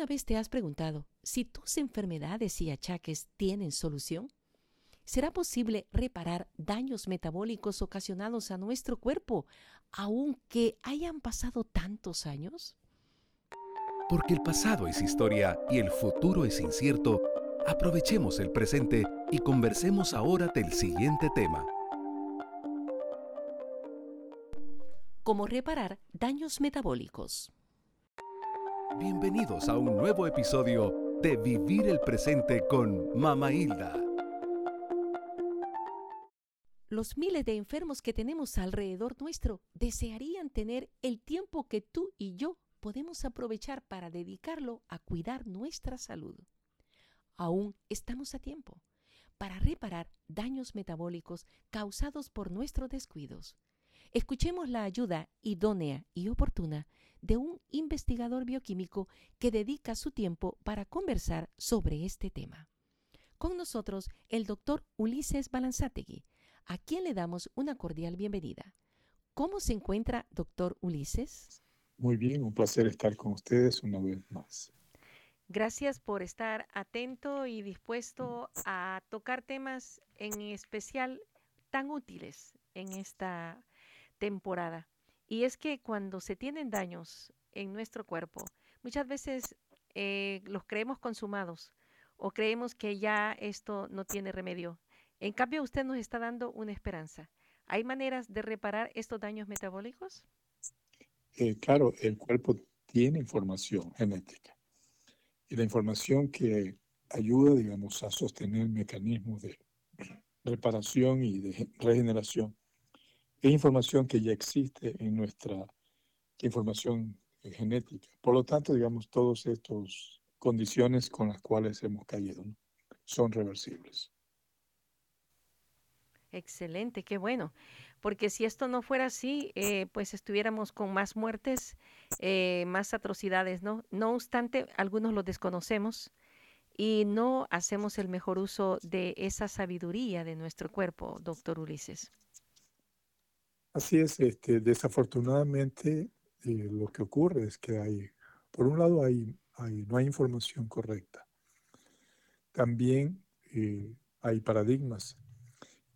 ¿Alguna vez te has preguntado si tus enfermedades y achaques tienen solución? ¿Será posible reparar daños metabólicos ocasionados a nuestro cuerpo, aunque hayan pasado tantos años? Porque el pasado es historia y el futuro es incierto, aprovechemos el presente y conversemos ahora del siguiente tema. ¿Cómo reparar daños metabólicos? Bienvenidos a un nuevo episodio de Vivir el Presente con Mama Hilda. Los miles de enfermos que tenemos alrededor nuestro desearían tener el tiempo que tú y yo podemos aprovechar para dedicarlo a cuidar nuestra salud. Aún estamos a tiempo para reparar daños metabólicos causados por nuestros descuidos. Escuchemos la ayuda idónea y oportuna de un investigador bioquímico que dedica su tiempo para conversar sobre este tema. Con nosotros el doctor Ulises Balanzategui, a quien le damos una cordial bienvenida. ¿Cómo se encuentra, doctor Ulises? Muy bien, un placer estar con ustedes una vez más. Gracias por estar atento y dispuesto a tocar temas en especial tan útiles en esta temporada. Y es que cuando se tienen daños en nuestro cuerpo, muchas veces eh, los creemos consumados o creemos que ya esto no tiene remedio. En cambio, usted nos está dando una esperanza. ¿Hay maneras de reparar estos daños metabólicos? Eh, claro, el cuerpo tiene información genética y la información que ayuda, digamos, a sostener mecanismos de reparación y de regeneración es información que ya existe en nuestra información genética. Por lo tanto, digamos, todas estas condiciones con las cuales hemos caído son reversibles. Excelente, qué bueno. Porque si esto no fuera así, eh, pues estuviéramos con más muertes, eh, más atrocidades, ¿no? No obstante, algunos lo desconocemos y no hacemos el mejor uso de esa sabiduría de nuestro cuerpo, doctor Ulises. Así es, este, desafortunadamente eh, lo que ocurre es que hay, por un lado hay, hay no hay información correcta. También eh, hay paradigmas.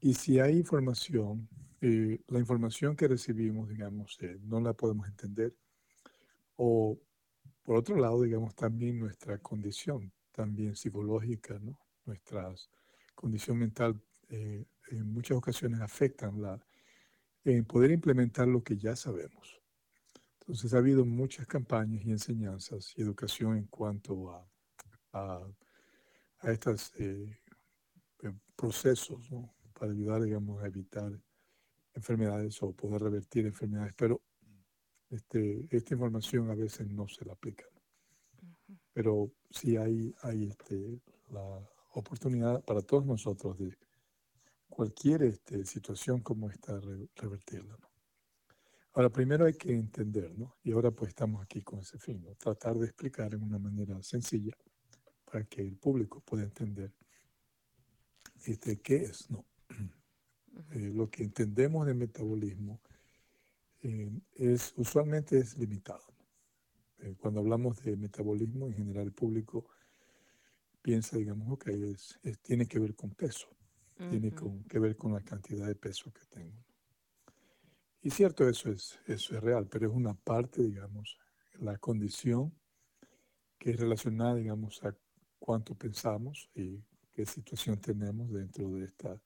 Y si hay información, eh, la información que recibimos, digamos, no la podemos entender. O por otro lado, digamos, también nuestra condición, también psicológica, ¿no? Nuestra condición mental en muchas ocasiones afectan la, en poder implementar lo que ya sabemos. Entonces ha habido muchas campañas y enseñanzas y educación en cuanto a, a, estos eh, eh, procesos para ayudar, digamos, a evitar enfermedades o poder revertir enfermedades, pero este, esta información a veces no se la aplica. Pero sí hay, hay este, la oportunidad para todos nosotros de cualquier este, situación como esta, revertirla. Ahora, primero hay que entender, ¿no? Y ahora pues estamos aquí con ese fin, ¿no? Tratar de explicar en una manera sencilla para que el público pueda entender este, qué es, ¿no? Eh, lo que entendemos de metabolismo eh, es usualmente es limitado. Eh, cuando hablamos de metabolismo, en general el público piensa, digamos, ok, es, tiene que ver con peso, tiene que ver con la cantidad de peso que tengo. Y cierto, eso es, eso es real, pero es una parte, digamos, la condición que es relacionada, digamos, a cuánto pensamos y qué situación tenemos dentro de, esta,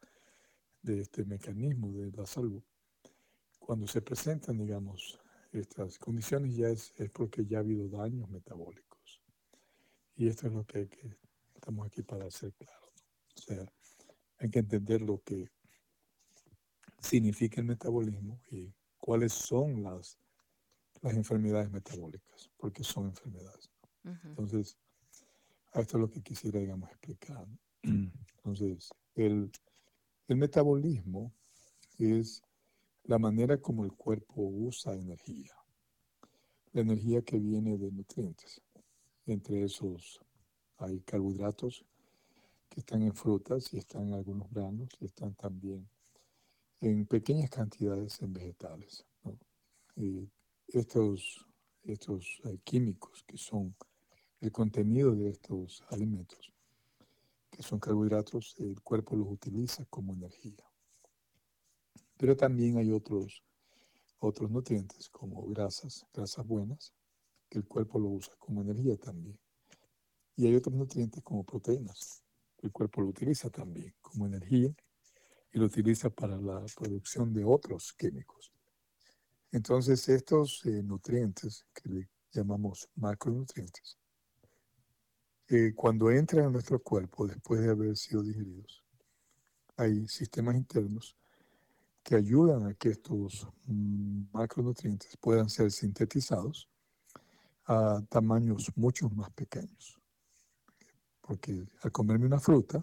de este mecanismo de la salud. Cuando se presentan, digamos, estas condiciones ya es, es porque ya ha habido daños metabólicos. Y esto es lo que, que estamos aquí para hacer claro. O sea, hay que entender lo que significa el metabolismo y cuáles son las, las enfermedades metabólicas, porque son enfermedades. Entonces, esto es lo que quisiera, digamos, explicar. Entonces, el, el metabolismo es la manera como el cuerpo usa energía. La energía que viene de nutrientes. Entre esos hay carbohidratos, que están en frutas y están en algunos granos y están también en pequeñas cantidades en vegetales. Estos estos eh, químicos que son el contenido de estos alimentos, que son carbohidratos, el cuerpo los utiliza como energía. Pero también hay otros, otros nutrientes como grasas, grasas buenas, que el cuerpo lo usa como energía también. Y hay otros nutrientes como proteínas, el cuerpo lo utiliza también como energía y lo utiliza para la producción de otros químicos. Entonces, estos eh, nutrientes, que le llamamos macronutrientes, eh, cuando entran a nuestro cuerpo después de haber sido digeridos, hay sistemas internos que ayudan a que estos mm, macronutrientes puedan ser sintetizados a tamaños mucho más pequeños. Porque al comerme una fruta,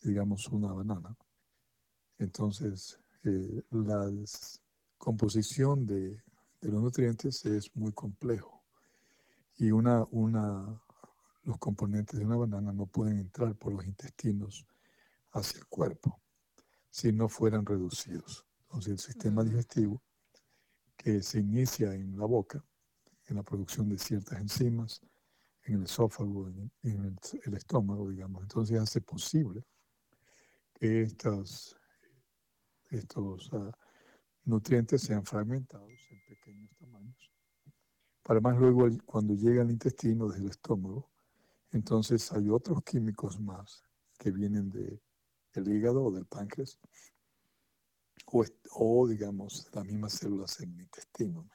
digamos una banana, entonces eh, la composición de, de, los nutrientes es muy complejo y una, una, los componentes de una banana no pueden entrar por los intestinos hacia el cuerpo si no fueran reducidos. Entonces el sistema digestivo que se inicia en la boca, en la producción de ciertas enzimas, en el esófago, en, el, estómago, digamos, entonces hace posible que estos ah, nutrientes sean fragmentados en pequeños tamaños. Para más luego, cuando llega al intestino desde el estómago, entonces hay otros químicos más que vienen del hígado o del páncreas, o, digamos las mismas células en el intestino,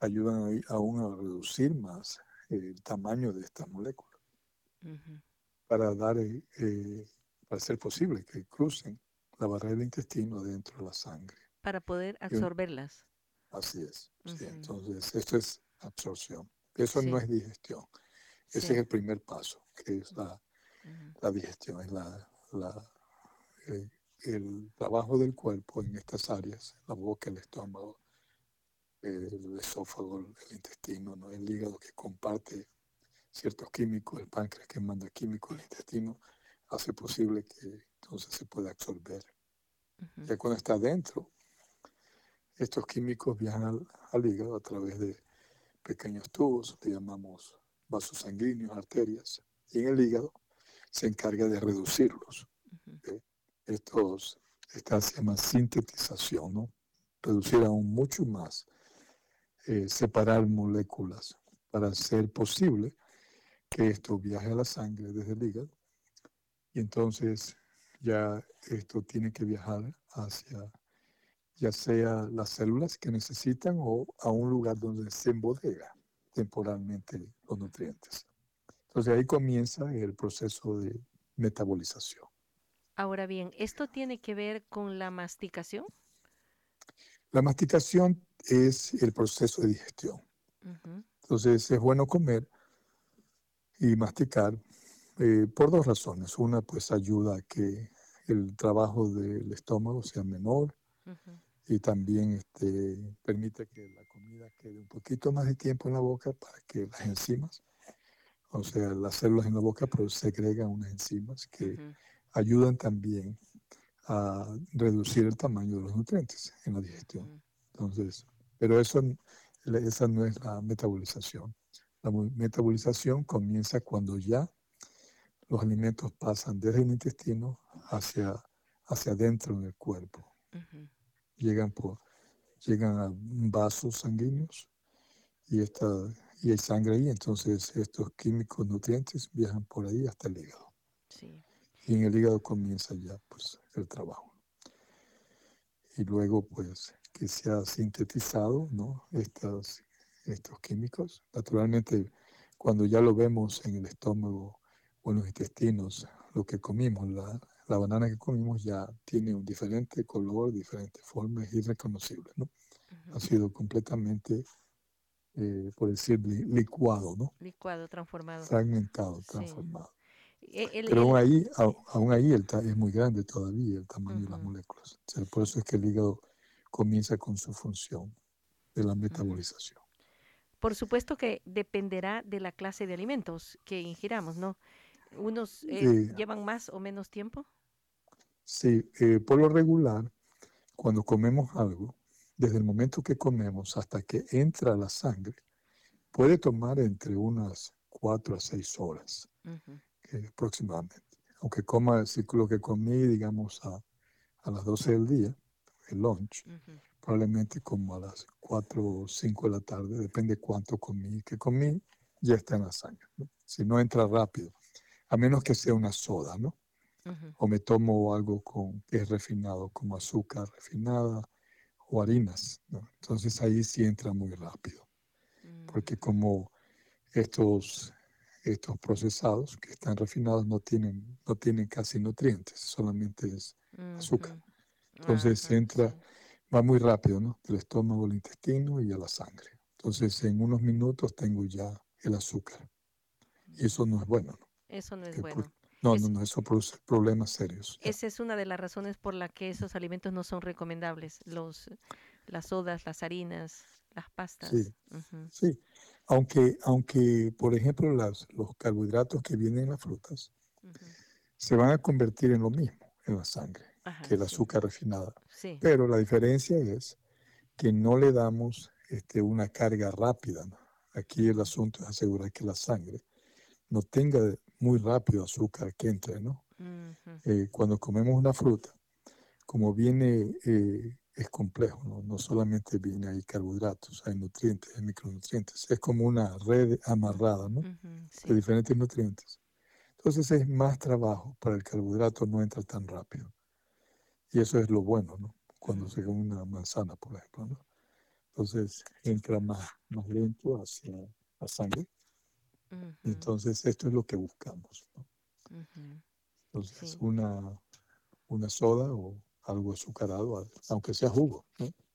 ayudan aún a reducir más el tamaño de estas moléculas para dar eh, eh, para ser posible que crucen la barrera del intestino dentro de la sangre. Para poder absorberlas. Así es. entonces, esto es absorción. Eso no es digestión. Ese es el primer paso, que es la, digestión, es la, eh, el trabajo del cuerpo en estas áreas, la boca, el estómago, el esófago, el intestino, ¿no? el hígado que comparte ciertos químicos, el páncreas que manda químicos al intestino, hace posible que entonces se pueda absorber. Ya cuando está adentro, estos químicos viajan al, hígado a través de pequeños tubos, le llamamos vasos sanguíneos, arterias, y en el hígado se encarga de reducirlos. Estos, esta se llama sintetización, ¿no? reducir aún mucho más, eh, separar moléculas para hacer posible que esto viaje a la sangre desde el hígado y entonces ya esto tiene que viajar hacia ya sea las células que necesitan o a un lugar donde se embodega temporalmente los nutrientes. Entonces ahí comienza el proceso de metabolización. Ahora bien, ¿esto tiene que ver con la masticación? La masticación es el proceso de digestión. Entonces es bueno comer y masticar eh, por dos razones. Una, pues ayuda a que el trabajo del estómago sea menor y también este, permite que la comida quede un poquito más de tiempo en la boca para que las enzimas, o sea, las células en la boca pues, segregan unas enzimas que ayudan también a reducir el tamaño de los nutrientes en la digestión. Entonces, pero eso, esa no es la metabolización. La metabolización comienza cuando ya los alimentos pasan desde el intestino hacia, hacia adentro del cuerpo. Llegan, por, llegan a vasos sanguíneos y, esta, y hay sangre ahí, entonces estos químicos nutrientes viajan por ahí hasta el hígado. Y en el hígado comienza ya pues, el trabajo. Y luego pues que se ha sintetizado ¿no? Estos, estos químicos. Naturalmente cuando ya lo vemos en el estómago o en los intestinos, lo que comimos, la, la banana que comimos ya tiene un diferente color, diferente forma, es irreconocible, ¿no? Ha sido completamente, eh, por decir, licuado, ¿no? Licuado, transformado. Fragmentado, transformado. E, Pero aún ahí, aún ahí el, es muy grande todavía el tamaño de las moléculas. por eso es que el hígado comienza con su función de la metabolización. Por supuesto que dependerá de la clase de alimentos que ingiramos, ¿no? ¿Unos eh, llevan más o menos tiempo? Sí, eh, por lo regular, cuando comemos algo, desde el momento que comemos hasta que entra la sangre, puede tomar entre unas cuatro a seis horas aproximadamente. Aunque coma si lo que comí, digamos, a, a, las 12 del día, el lunch, probablemente como a las 4 o 5 de la tarde, depende cuánto comí, que comí, ya está en la sangre. Si no entra rápido, a menos que sea una soda, ¿no? O me tomo algo con, que es refinado, como azúcar refinada o harinas, ¿no? Entonces ahí sí entra muy rápido. Porque como estos estos procesados que están refinados no tienen, no tienen casi nutrientes, solamente es azúcar. Entonces entra, va muy rápido, ¿no? Del estómago al intestino y a la sangre. Entonces en unos minutos tengo ya el azúcar. Y eso no es bueno, ¿no? Eso no es bueno. no, no, no, eso produce problemas serios. Esa es una de las razones por la que esos alimentos no son recomendables, los, las sodas, las harinas, las pastas. Sí, sí. Aunque, aunque, por ejemplo, las, los carbohidratos que vienen en las frutas se van a convertir en lo mismo en la sangre que el azúcar refinada. Pero la diferencia es que no le damos este, una carga rápida. Aquí el asunto es asegurar que la sangre no tenga muy rápido azúcar que entre. ¿no? Eh, cuando comemos una fruta, como viene eh, es complejo, ¿no? no solamente viene ahí carbohidratos, hay nutrientes, hay micronutrientes, es como una red amarrada ¿no? de diferentes nutrientes. Entonces es más trabajo para el carbohidrato, no entra tan rápido. Y eso es lo bueno, ¿no? Cuando se come una manzana, por ejemplo, ¿no? Entonces entra más, más lento hacia la sangre. Entonces esto es lo que buscamos, ¿no? Entonces una, una soda o algo azucarado, aunque sea jugo,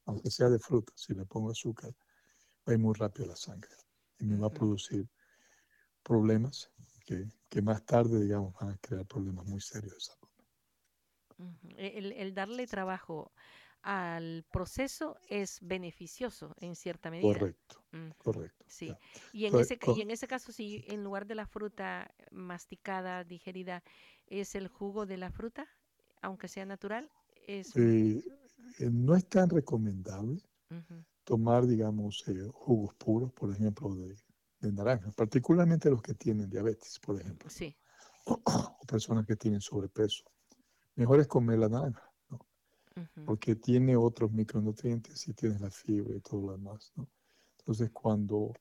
aunque sea de fruta, si le pongo azúcar, va a ir muy rápido la sangre y me va a producir problemas que, que, más tarde, digamos, van a crear problemas muy serios. El, el, darle trabajo al proceso es beneficioso en cierta medida. Correcto, correcto. Sí. Y en, ese, y en ese caso, si en lugar de la fruta masticada, digerida, es el jugo de la fruta, aunque sea natural, eh, eh, no es tan recomendable tomar, digamos, eh, jugos puros, por ejemplo, de, naranja, particularmente los que tienen diabetes, por ejemplo. Sí. O, personas que tienen sobrepeso. Mejor es comer la naranja, ¿no? Porque tiene otros micronutrientes y tiene la fibra y todo lo demás, ¿no? Entonces, cuando,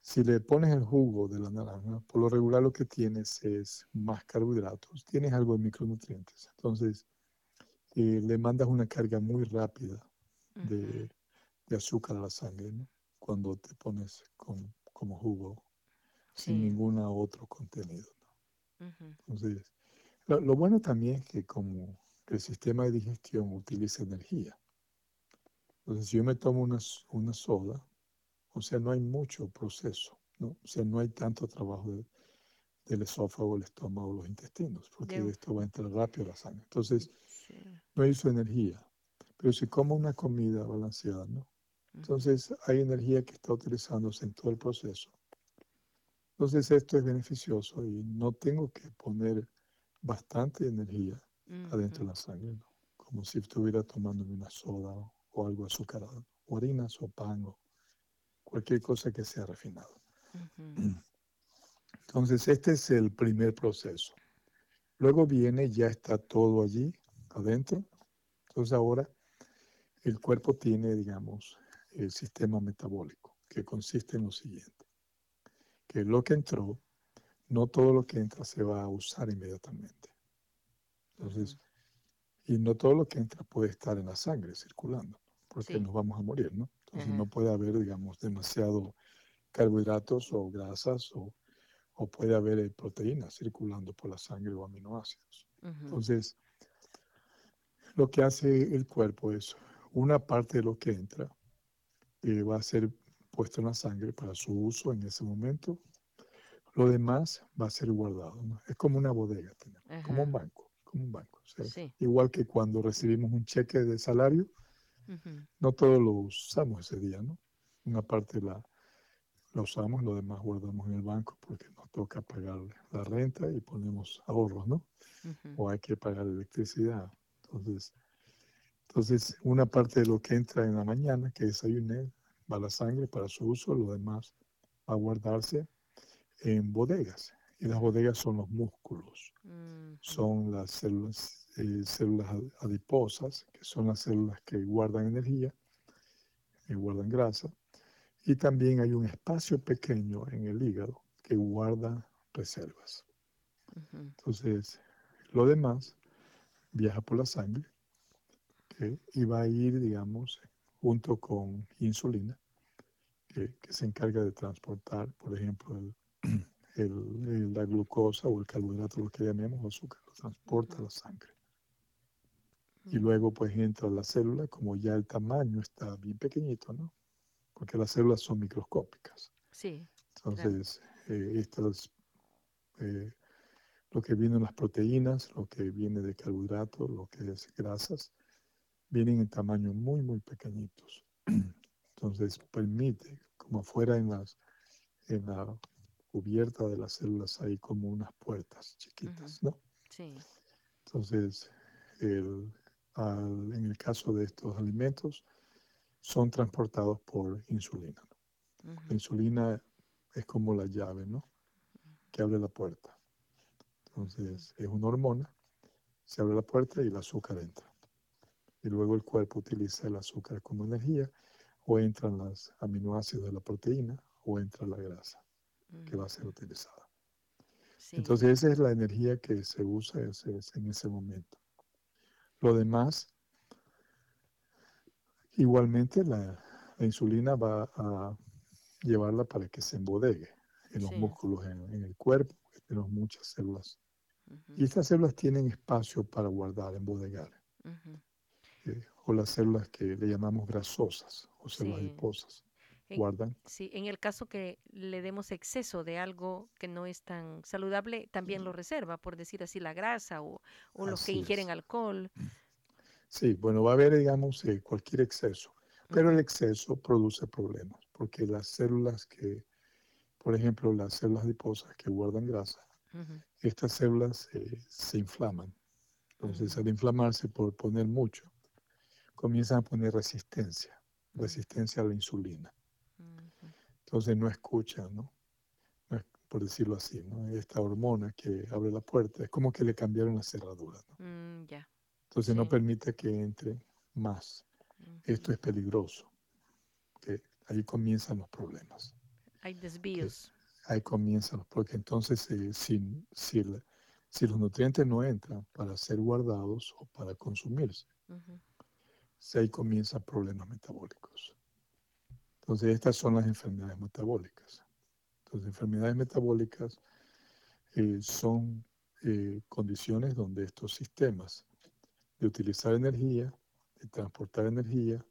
si le pones el jugo de la naranja, por lo regular lo que tienes es más carbohidratos, tienes algo de micronutrientes. Entonces, le mandas una carga muy rápida de, azúcar a la sangre, ¿no? Cuando te pones con, como jugo, sin ningún otro contenido, Entonces, lo, bueno también es que como el sistema de digestión utiliza energía. Entonces, si yo me tomo una, una soda, o sea, no hay mucho proceso, ¿no? O sea, no hay tanto trabajo del esófago, el estómago, los intestinos, porque esto va a entrar rápido a la sangre. Entonces, no hay su energía. Pero si como una comida balanceada, ¿no? Entonces hay energía que está utilizándose en todo el proceso. Entonces esto es beneficioso y no tengo que poner bastante energía adentro de la sangre, ¿no? como si estuviera tomando una soda o, algo azucarado, o harinas o pan o cualquier cosa que sea refinado. Entonces este es el primer proceso. Luego viene, ya está todo allí, adentro. Entonces ahora el cuerpo tiene, digamos, el sistema metabólico, que consiste en lo siguiente, que lo que entró, no todo lo que entra se va a usar inmediatamente. Entonces, y no todo lo que entra puede estar en la sangre circulando, porque nos vamos a morir, ¿no? Entonces no puede haber, digamos, demasiado carbohidratos o grasas o, o puede haber eh, proteínas circulando por la sangre o aminoácidos. Entonces, lo que hace el cuerpo es una parte de lo que entra eh, va a ser puesto en la sangre para su uso en ese momento. Lo demás va a ser guardado. Es como una bodega, como un banco, como un banco. Igual que cuando recibimos un cheque de salario, no todo lo usamos ese día, ¿no? Una parte la, la usamos, lo demás guardamos en el banco porque nos toca pagar la renta y ponemos ahorros, ¿no? O hay que pagar electricidad entonces, entonces, una parte de lo que entra en la mañana, que desayuné, va a la sangre para su uso, lo demás va a guardarse en bodegas. Y las bodegas son los músculos, son las células, eh, células ad- adiposas, que son las células que guardan energía, que guardan grasa. Y también hay un espacio pequeño en el hígado que guarda reservas. ujú, Entonces, lo demás viaja por la sangre y va a ir, digamos, junto con insulina, que, que se encarga de transportar, por ejemplo, el, el- la glucosa o el carbohidrato, lo que llamemos azúcar, lo transporta a la sangre. Y luego, pues, entra a la célula, como ya el tamaño está bien pequeñito, ¿no? Porque las células son microscópicas. Sí, Entonces, eh, estas, eh, lo que viene en las proteínas, lo que viene de carbohidratos, lo que es grasas, vienen en tamaño muy, muy pequeñitos. Entonces, permite, como afuera en, las, en la cubierta de las células hay como unas puertas chiquitas, ¿no? sí. Entonces, el- al- en el caso de estos alimentos, son transportados por insulina. ¿no? La insulina es como la llave, ¿no? Que abre la puerta. Entonces, es una hormona, se abre la puerta y el azúcar entra. Y luego el cuerpo utiliza el azúcar como energía, o entran los aminoácidos de la proteína, o entra la grasa que va a ser utilizada. sí, Entonces, esa es la energía que se usa ese- en ese momento. Lo demás, igualmente la, la insulina va a llevarla para que se embodegue en los Sí. músculos, en, en el cuerpo, porque tenemos muchas células. ujú, Y estas células tienen espacio para guardar, embodegar. ujú. eh, o las células que le llamamos grasosas o células Sí. adiposas, guardan. Sí, en el caso que le demos exceso de algo que no es tan saludable, también lo reserva, por decir así, la grasa o, o los que ingieren es. alcohol. Sí, bueno, va a haber, digamos, eh, cualquier exceso, pero el exceso produce problemas, porque las células que, por ejemplo, las células adiposas que guardan grasa, estas células eh, se inflaman. Entonces, ujú, al inflamarse por poner mucho, comienzan a poner resistencia, resistencia a la insulina. Entonces, no escuchan, ¿no? Por decirlo así, ¿no? Esta hormona que abre la puerta, es como que le cambiaron la cerradura, ¿no? mm. Entonces, no permite que entre más. Esto es peligroso, que ahí comienzan los problemas. Hay desvíos. Ahí comienzan, los- porque entonces eh, si, si, el- si los nutrientes no entran para ser guardados o para consumirse, si ahí comienzan problemas metabólicos. Entonces, estas son las enfermedades metabólicas. Entonces, enfermedades metabólicas eh, son eh, condiciones donde estos sistemas de utilizar energía, de transportar energía,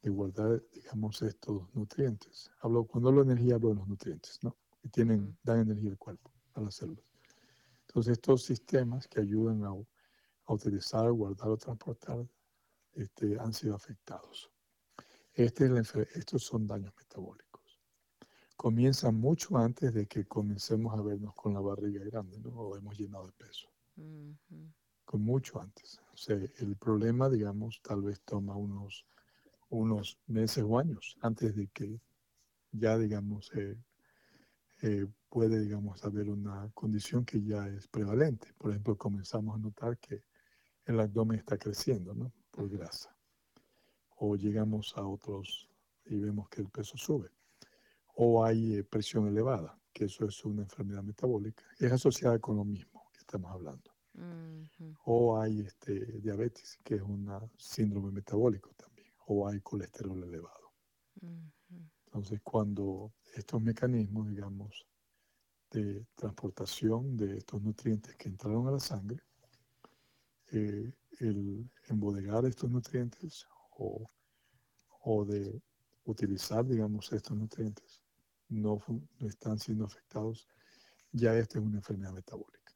de guardar, digamos, estos nutrientes. Hablo, cuando hablo de energía, hablo de los nutrientes, ¿no? Que tienen, dan energía al cuerpo, a las células. Entonces, estos sistemas que ayudan a, a utilizar, guardar o transportar, este, han sido afectados. Este es estos son daños metabólicos. Comienzan mucho antes de que comencemos a vernos con la barriga grande, ¿no? O hemos llenado de peso. Con mucho antes. O sea, el problema, digamos, tal vez toma unos, unos meses o años antes de que ya, digamos, eh, eh, puede, digamos, haber una condición que ya es prevalente. Por ejemplo, comenzamos a notar que el abdomen está creciendo, ¿no? Por grasa. O llegamos a otros y vemos que el peso sube. O hay eh, presión elevada, que eso es una enfermedad metabólica. Es asociada con lo mismo que estamos hablando. O hay este, diabetes, que es un síndrome metabólico también. O hay colesterol elevado. Entonces, cuando estos mecanismos, digamos, de transportación de estos nutrientes que entraron a la sangre, eh, el embodegar estos nutrientes o, o de utilizar, digamos, estos nutrientes no, no están siendo afectados, ya esta es una enfermedad metabólica.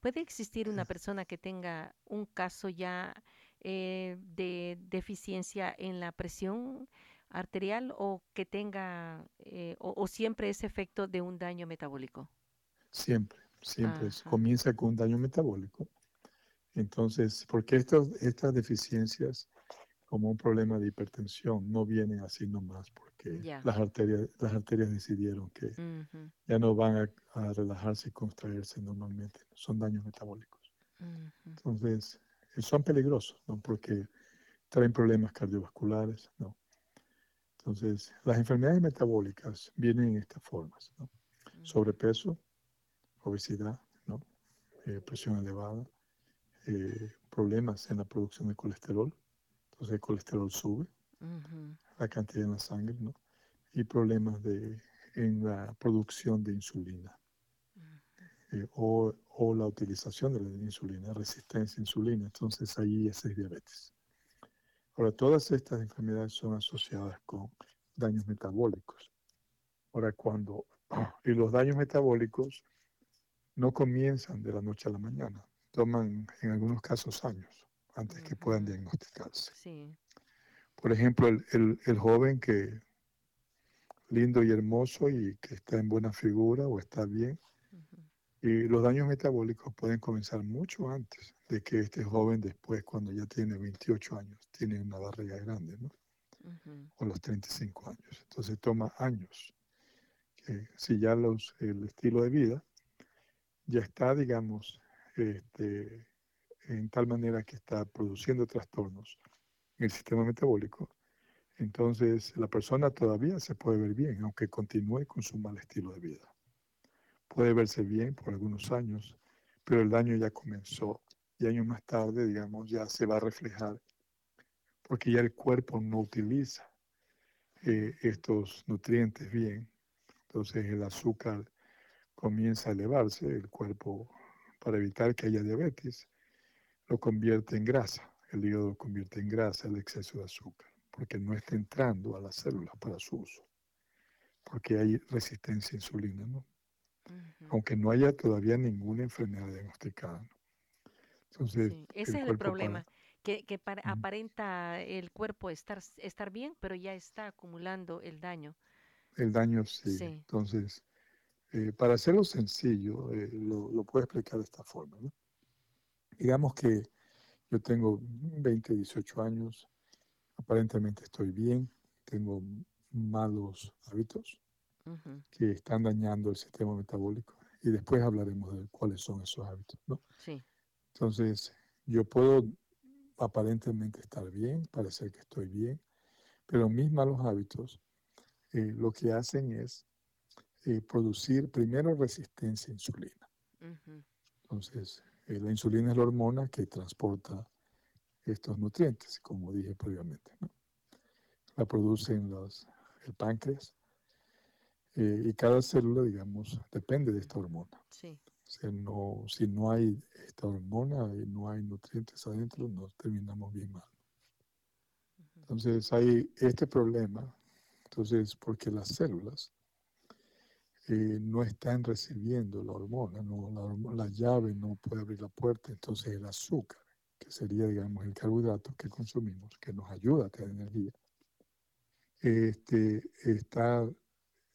¿Puede existir una persona que tenga un caso ya eh, de deficiencia en la presión arterial o que tenga eh, o, o siempre es efecto de un daño metabólico? Siempre, siempre Ajá. comienza con un daño metabólico. Entonces, porque estos, estas deficiencias como un problema de hipertensión, no vienen así nomás porque las, arterias, las arterias decidieron que ya no van a, relajarse y contraerse normalmente, son daños metabólicos. Entonces, eh, son peligrosos, ¿no? Porque traen problemas cardiovasculares, ¿no? Entonces, las enfermedades metabólicas vienen en estas formas, ¿no? Sobrepeso, obesidad, ¿no? Eh, presión elevada, eh, problemas en la producción de colesterol, entonces el colesterol sube, la cantidad en la sangre, ¿no? Y problemas de, en la producción de insulina. Eh, o, o, la utilización de la insulina, resistencia a insulina, entonces ahí ese es diabetes. Ahora, todas estas enfermedades son asociadas con daños metabólicos. Ahora, cuando, y los daños metabólicos no comienzan de la noche a la mañana, toman en algunos casos años antes que puedan diagnosticarse. Por ejemplo, el, el, joven que lindo y hermoso y que está en buena figura o está bien, y los daños metabólicos pueden comenzar mucho antes de que este joven después, cuando ya tiene 28 años, tiene una barriga grande, ¿no? O los 35 años. Entonces toma años. Que si ya los, el estilo de vida ya está, digamos, este, en tal manera que está produciendo trastornos en el sistema metabólico, entonces la persona todavía se puede ver bien, aunque continúe con su mal estilo de vida. Puede verse bien por algunos años, pero el daño ya comenzó y años más tarde, digamos, ya se va a reflejar porque ya el cuerpo no utiliza eh, estos nutrientes bien. Entonces el azúcar comienza a elevarse, el cuerpo, para evitar que haya diabetes, lo convierte en grasa. El hígado lo convierte en grasa el exceso de azúcar, porque no está entrando a las células para su uso, porque hay resistencia a insulina, ¿no? Aunque no haya todavía ninguna enfermedad diagnosticada. Entonces, Ese es el problema, que, aparenta el cuerpo estar, estar bien, pero ya está acumulando el daño. El daño sí. Entonces, eh, para hacerlo sencillo, eh, lo, lo, puedo explicar de esta forma. ¿no? Digamos que yo tengo 20, 18 años, aparentemente estoy bien, tengo malos hábitos que están dañando el sistema metabólico y después hablaremos de cuáles son esos hábitos, ¿no? Sí. Entonces, yo puedo aparentemente estar bien, parecer que estoy bien, pero mis malos hábitos eh, lo que hacen es eh, producir primero resistencia a insulina. Entonces, la insulina es la hormona que transporta estos nutrientes, como dije previamente. La producen los, el páncreas eh, y cada célula, digamos, depende de esta hormona. Sí. no, si no hay esta hormona y no hay nutrientes adentro, nos terminamos bien mal. Entonces hay este problema, entonces porque las células eh, no están recibiendo la hormona, no, la, llave no puede abrir la puerta, entonces el azúcar, que sería, digamos, el carbohidrato que consumimos, que nos ayuda a tener energía, este, está,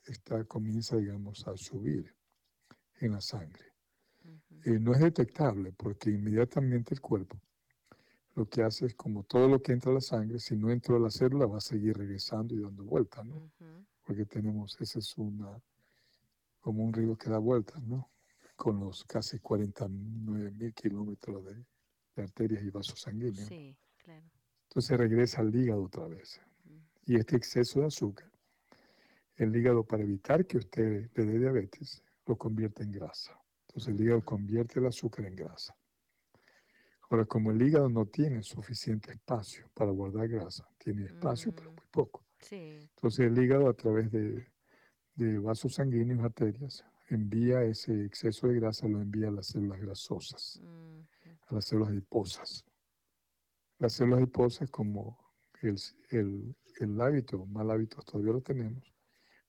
está, comienza, digamos, a subir en la sangre. Eh, no es detectable porque inmediatamente el cuerpo lo que hace es como todo lo que entra a la sangre, si no entra a la célula va a seguir regresando y dando vueltas, ¿no? Porque tenemos, esa es una, como un río que da vueltas, ¿no? Con los casi 49 mil kilómetros de, arterias y vasos sanguíneos. Sí, claro. Entonces regresa al hígado otra vez. Y este exceso de azúcar, el hígado para evitar que usted le dé diabetes, lo convierte en grasa. Entonces el hígado convierte el azúcar en grasa. Ahora, como el hígado no tiene suficiente espacio para guardar grasa, tiene espacio, pero muy poco. Sí. Entonces el hígado a través de de vasos sanguíneos, arterias, envía ese exceso de grasa, lo envía a las células grasosas, a las células adiposas. Las células adiposas, como el, el, el hábito, mal hábito todavía lo tenemos,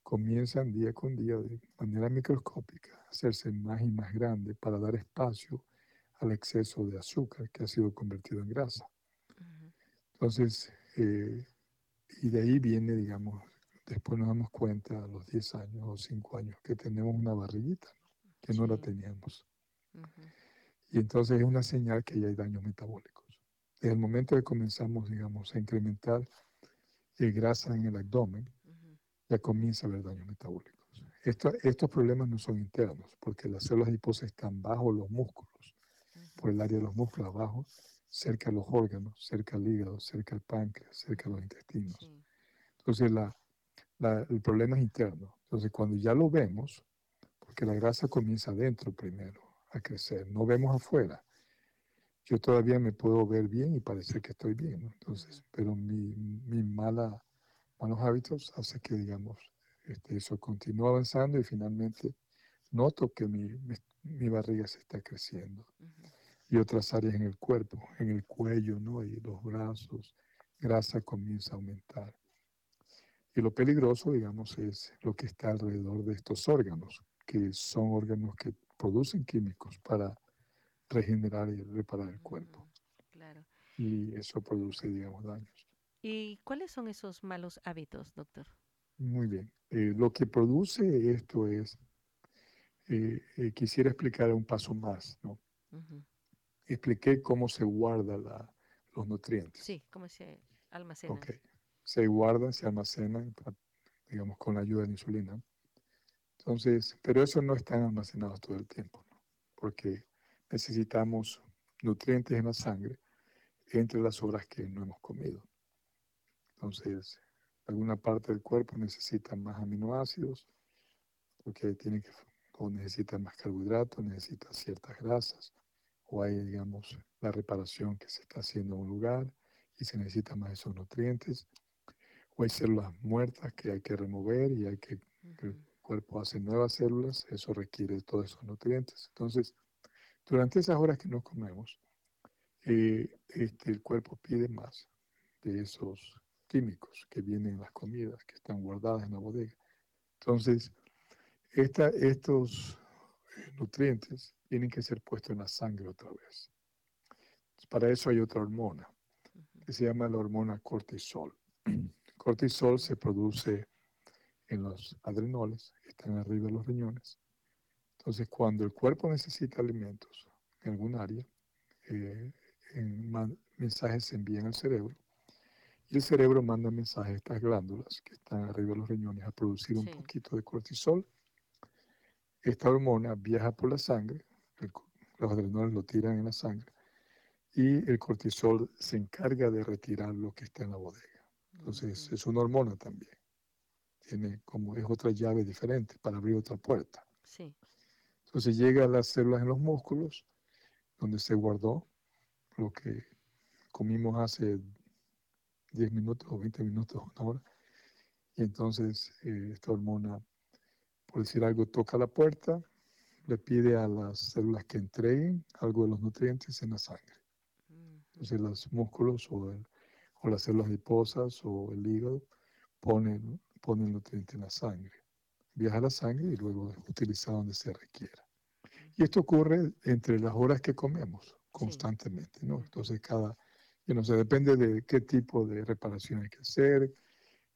comienzan día con día de manera microscópica a hacerse más y más grandes para dar espacio al exceso de azúcar que ha sido convertido en grasa. Entonces, eh, y de ahí viene, digamos, después nos damos cuenta a los 10 años o 5 años que tenemos una barriguita, que no la teníamos. Y entonces es una señal que ya hay daños metabólicos. desde el momento que comenzamos, digamos, a incrementar eh, grasa en el abdomen, ya comienza a haber daños metabólicos. estos problemas no son internos, porque las células adiposas están bajo los músculos, por el área de los músculos abajo, cerca de los órganos, cerca del hígado, cerca del páncreas, cerca de los intestinos. Entonces, el problema es interno. Entonces, cuando ya lo vemos, porque la grasa comienza adentro primero a crecer, no vemos afuera. Yo todavía me puedo ver bien y parecer que estoy bien, Entonces, pero mi, mi mala, malos hábitos hace que, digamos, este, eso continúa avanzando y finalmente noto que mi, mi, barriga se está creciendo. Y otras áreas en el cuerpo, en el cuello, ¿no? Y los brazos, grasa comienza a aumentar. Y lo peligroso, digamos, es lo que está alrededor de estos órganos, que son órganos que producen químicos para regenerar y reparar el cuerpo. Claro. Y eso produce, digamos, daños. ¿Y cuáles son esos malos hábitos, doctor? Muy bien. Eh, lo que produce esto es, eh, eh, quisiera explicar un paso más, ¿no? Expliqué cómo se guardan los nutrientes. Sí, cómo se almacenan. Ok. Se guardan, se almacenan, digamos, con la ayuda de la insulina. Entonces, pero eso no están almacenados todo el tiempo, ¿no? Porque necesitamos nutrientes en la sangre entre las horas que no hemos comido. Entonces, alguna parte del cuerpo necesita más aminoácidos, porque tiene que, o necesita más carbohidratos, necesita ciertas grasas, o hay, digamos, la reparación que se está haciendo en un lugar y se necesitan más esos nutrientes, o hay células muertas que hay que remover y hay que, que el cuerpo hace nuevas células, eso requiere todos esos nutrientes. Entonces, durante esas horas que no comemos, eh, este, el cuerpo pide más de esos químicos que vienen en las comidas, que están guardadas en la bodega. Entonces, estos eh, nutrientes tienen que ser puestos en la sangre otra vez. Para eso hay otra hormona, que se llama la hormona cortisol. cortisol se produce en los adrenoles, que están arriba de los riñones, entonces, cuando el cuerpo necesita alimentos en algún área, eh, mensajes se envían al cerebro y el cerebro manda mensajes a estas glándulas que están arriba de los riñones a producir un poquito de cortisol. Esta hormona viaja por la sangre, los adrenales lo tiran en la sangre y el cortisol se encarga de retirar lo que está en la bodega. Entonces, es una hormona también. Tiene como es otra llave diferente para abrir otra puerta. Sí. Entonces llega a las células en los músculos, donde se guardó lo que comimos hace 10 minutos o 20 minutos, una hora. Y entonces eh, esta hormona, por decir algo, toca la puerta, le pide a las células que entreguen algo de los nutrientes en la sangre. Entonces los músculos o, o las células adiposas o el hígado ponen, ponen el nutriente en la sangre viaja a la sangre y luego es utilizado donde se requiera. Y esto ocurre entre las horas que comemos constantemente, ¿no? Entonces cada, no sé, depende de qué tipo de reparación hay que hacer,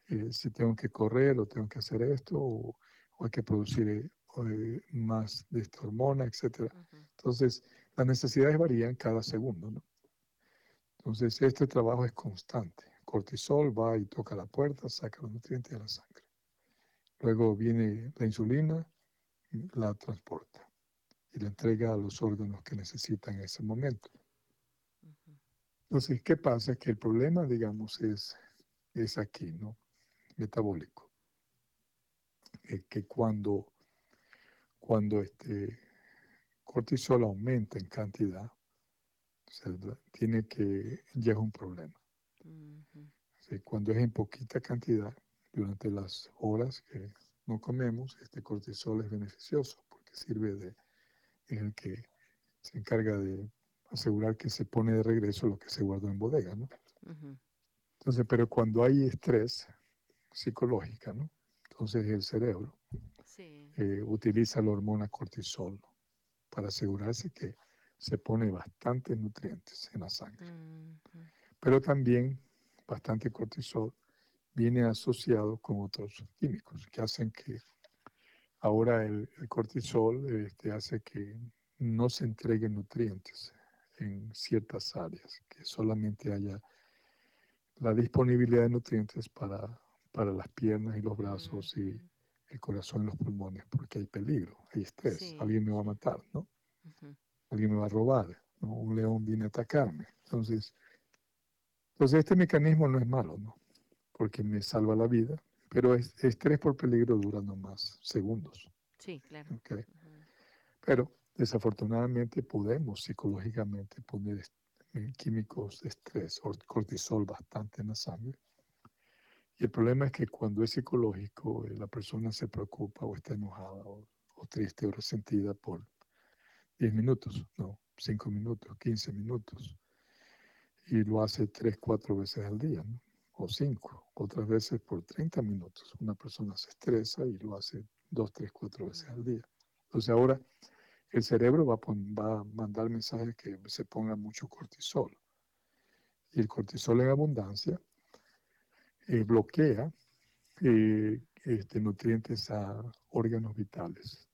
eh, si tengo que correr o tengo que hacer esto, o, hay que producir eh, más de esta hormona, etc. Entonces, las necesidades varían cada segundo, ¿no? Entonces, este trabajo es constante. Cortisol va y toca la puerta, saca los nutrientes de la sangre. Luego viene la insulina, la transporta y la entrega a los órganos que necesitan en ese momento. Entonces, ¿qué pasa? Que el problema, digamos, es, es aquí, ¿no? Metabólico. Eh, que cuando, cuando este cortisol aumenta en cantidad, tiene que, ya es un problema. cuando es en poquita cantidad, durante las horas que no comemos, este cortisol es beneficioso porque sirve de, el que se encarga de asegurar que se pone de regreso lo que se guardó en bodega, ¿no? Entonces, pero cuando hay estrés psicológico, ¿no? Entonces el cerebro eh, utiliza la hormona cortisol para asegurarse que se pone bastantes nutrientes en la sangre. Pero también bastante cortisol viene asociado con otros químicos que hacen que ahora el, cortisol este, hace que no se entreguen nutrientes en ciertas áreas, que solamente haya la disponibilidad de nutrientes para, para las piernas y los brazos y el corazón y los pulmones, porque hay peligro, hay estrés, alguien me va a matar, ¿no? Alguien me va a robar, un león viene a atacarme. Entonces, entonces, este mecanismo no es malo, ¿no? Porque me salva la vida, pero es, estrés por peligro dura nomás segundos. Sí, claro. Pero desafortunadamente podemos psicológicamente poner eh, químicos de estrés, cortisol bastante en la sangre. Y el problema es que cuando es psicológico, eh, la persona se preocupa o está enojada o, o triste o resentida por 10 minutos, no, 5 minutos, 15 minutos. Y lo hace 3, 4 veces al día, ¿no? o 5, otras veces por 30 minutos. Una persona se estresa y lo hace 2, 3, 4 veces al día. Entonces ahora el cerebro va a, va a mandar mensajes que se ponga mucho cortisol. Y el cortisol en abundancia eh, bloquea eh, este, nutrientes a órganos vitales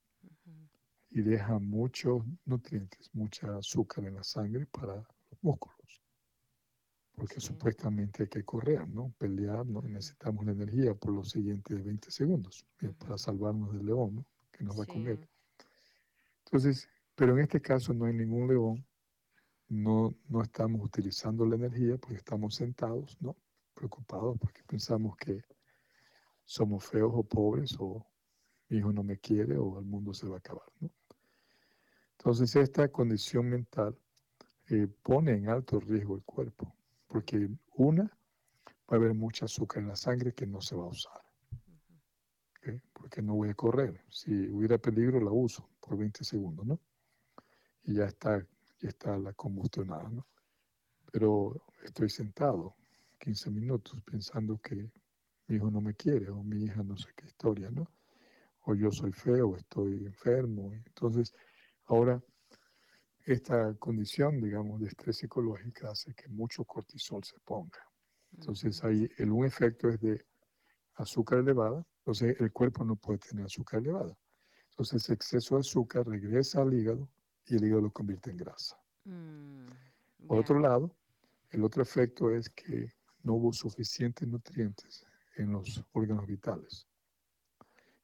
y deja muchos nutrientes, mucha azúcar en la sangre para los músculos. Porque supuestamente hay que correr, ¿no? Pelear, ¿no? necesitamos la energía por los siguientes 20 segundos eh, para salvarnos del león, ¿no? Que nos va a comer. Entonces, pero en este caso no hay ningún león, no, no estamos utilizando la energía porque estamos sentados, ¿no? Preocupados porque pensamos que somos feos o pobres o mi hijo no me quiere o el mundo se va a acabar, ¿no? Entonces esta condición mental eh, pone en alto riesgo el cuerpo, porque una, va a haber mucha azúcar en la sangre que no se va a usar, porque no voy a correr. Si hubiera peligro, la uso por 20 segundos, ¿no? Y ya está, ya está la combustionada, ¿no? Pero estoy sentado 15 minutos pensando que mi hijo no me quiere o mi hija no sé qué historia, ¿no? O yo soy feo, estoy enfermo. Entonces, Ahora, esta condición, digamos, de estrés psicológico hace que mucho cortisol se ponga. Entonces, ahí el, un efecto es de azúcar elevada, entonces el cuerpo no puede tener azúcar elevada. Entonces, exceso de azúcar regresa al hígado y el hígado lo convierte en grasa. Mm, Por otro lado, el otro efecto es que no hubo suficientes nutrientes en los órganos vitales.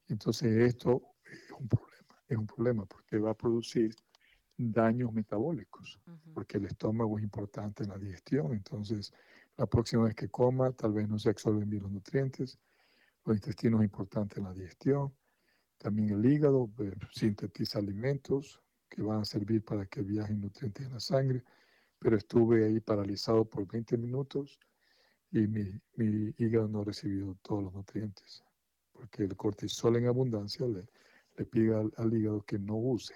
Entonces, esto es un problema es un problema porque va a producir daños metabólicos, porque el estómago es importante en la digestión, entonces la próxima vez que coma tal vez no se absorben bien los nutrientes, los intestinos es importante en la digestión, también el hígado eh, sintetiza alimentos que van a servir para que viajen nutrientes en la sangre, pero estuve ahí paralizado por 20 minutos y mi, mi hígado no ha recibido todos los nutrientes, porque el cortisol en abundancia le, le pide al, hígado que no use